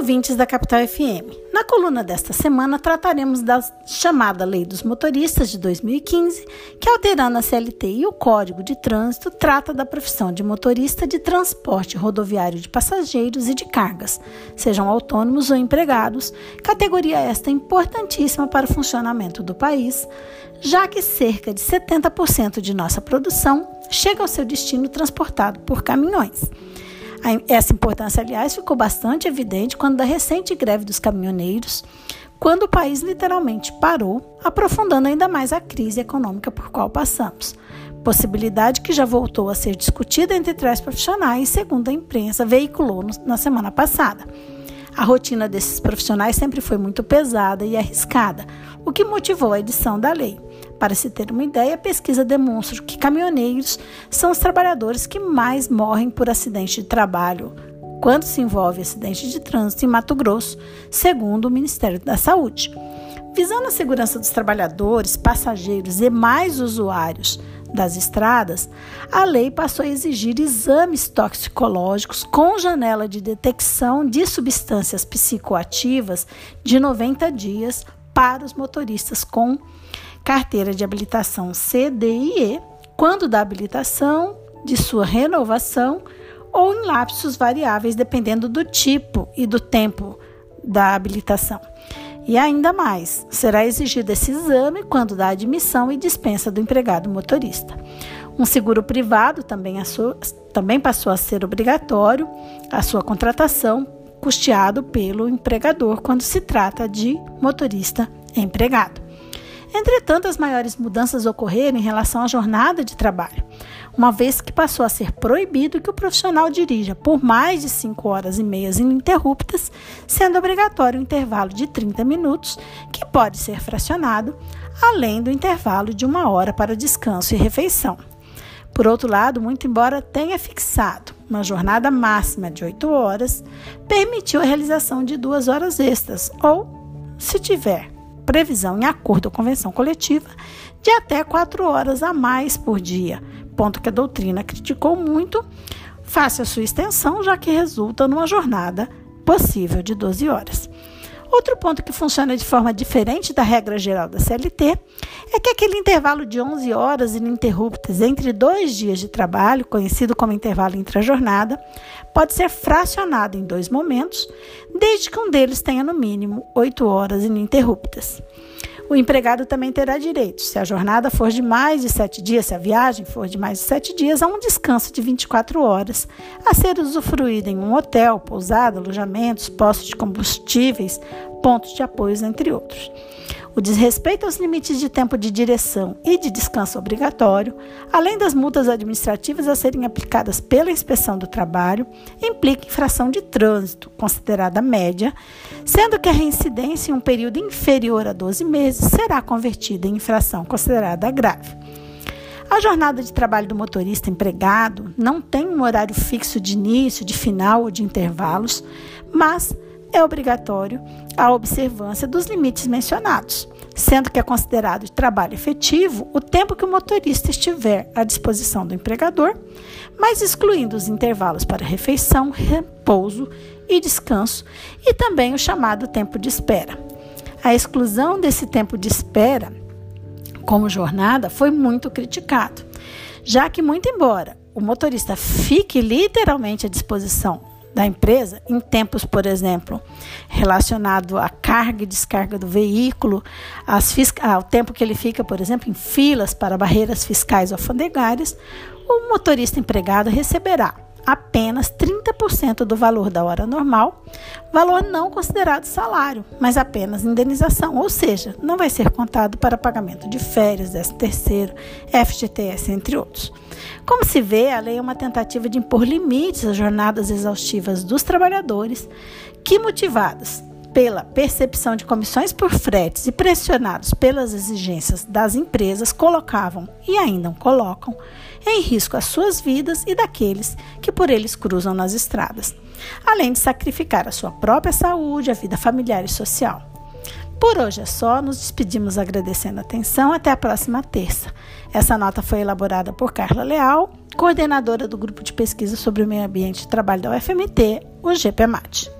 ouvintes da Capital FM. Na coluna desta semana trataremos da chamada Lei dos Motoristas de 2015, que alterando a CLT e o Código de Trânsito, trata da profissão de motorista de transporte rodoviário de passageiros e de cargas, sejam autônomos ou empregados, categoria esta importantíssima para o funcionamento do país, já que cerca de 70% de nossa produção chega ao seu destino transportado por caminhões. Essa importância, aliás, ficou bastante evidente quando da recente greve dos caminhoneiros, quando o país literalmente parou, aprofundando ainda mais a crise econômica por qual passamos. Possibilidade que já voltou a ser discutida entre três profissionais, segundo a imprensa veiculou na semana passada. A rotina desses profissionais sempre foi muito pesada e arriscada, o que motivou a edição da lei. Para se ter uma ideia, a pesquisa demonstra que caminhoneiros são os trabalhadores que mais morrem por acidente de trabalho quando se envolve acidente de trânsito em Mato Grosso, segundo o Ministério da Saúde. Visando a segurança dos trabalhadores, passageiros e mais usuários das estradas, a lei passou a exigir exames toxicológicos com janela de detecção de substâncias psicoativas de 90 dias para os motoristas com carteira de habilitação C, D e E, quando da habilitação, de sua renovação ou em lapsos variáveis, dependendo do tipo e do tempo da habilitação. E ainda mais, será exigido esse exame quando da admissão e dispensa do empregado motorista. Um seguro privado também, também passou a ser obrigatório a sua contratação, custeado pelo empregador quando se trata de motorista empregado. Entretanto, as maiores mudanças ocorreram em relação à jornada de trabalho, uma vez que passou a ser proibido que o profissional dirija por mais de 5 horas e meias ininterruptas, sendo obrigatório um intervalo de 30 minutos, que pode ser fracionado, além do intervalo de uma hora para descanso e refeição. Por outro lado, muito embora tenha fixado uma jornada máxima de 8 horas, permitiu a realização de duas horas extras, ou, se tiver previsão em acordo com a convenção coletiva de até quatro horas a mais por dia, ponto que a doutrina criticou muito, face a sua extensão, já que resulta numa jornada possível de 12 horas. Outro ponto que funciona de forma diferente da regra geral da CLT é que aquele intervalo de 11 horas ininterruptas entre dois dias de trabalho, conhecido como intervalo intra-jornada, pode ser fracionado em dois momentos, desde que um deles tenha no mínimo 8 horas ininterruptas. O empregado também terá direito, se a jornada for de mais de sete dias, se a viagem for de mais de sete dias, a um descanso de 24 horas, a ser usufruído em um hotel, pousada, alojamentos, postos de combustíveis, pontos de apoio, entre outros. O desrespeito aos limites de tempo de direção e de descanso obrigatório, além das multas administrativas a serem aplicadas pela inspeção do trabalho, implica infração de trânsito, considerada média, sendo que a reincidência em um período inferior a 12 meses será convertida em infração considerada grave. A jornada de trabalho do motorista empregado não tem um horário fixo de início, de final ou de intervalos, mas é obrigatório a observância dos limites mencionados, sendo que é considerado de trabalho efetivo o tempo que o motorista estiver à disposição do empregador, mas excluindo os intervalos para refeição, repouso e descanso e também o chamado tempo de espera. A exclusão desse tempo de espera como jornada foi muito criticado, já que muito embora o motorista fique literalmente à disposição da empresa, em tempos, por exemplo, relacionado à carga e descarga do veículo, ao tempo que ele fica, por exemplo, em filas para barreiras fiscais alfandegárias, o motorista empregado receberá apenas 30% do valor da hora normal, valor não considerado salário, mas apenas indenização, ou seja, não vai ser contado para pagamento de férias, 13 terceiro, FGTS, entre outros. Como se vê, a lei é uma tentativa de impor limites às jornadas exaustivas dos trabalhadores que, motivadas pela percepção de comissões por fretes e pressionados pelas exigências das empresas, colocavam e ainda colocam em risco as suas vidas e daqueles que por eles cruzam nas estradas, além de sacrificar a sua própria saúde, a vida familiar e social. Por hoje é só, nos despedimos agradecendo a atenção. Até a próxima terça. Essa nota foi elaborada por Carla Leal, coordenadora do Grupo de Pesquisa sobre o Meio Ambiente e Trabalho da UFMT, o GPMAT.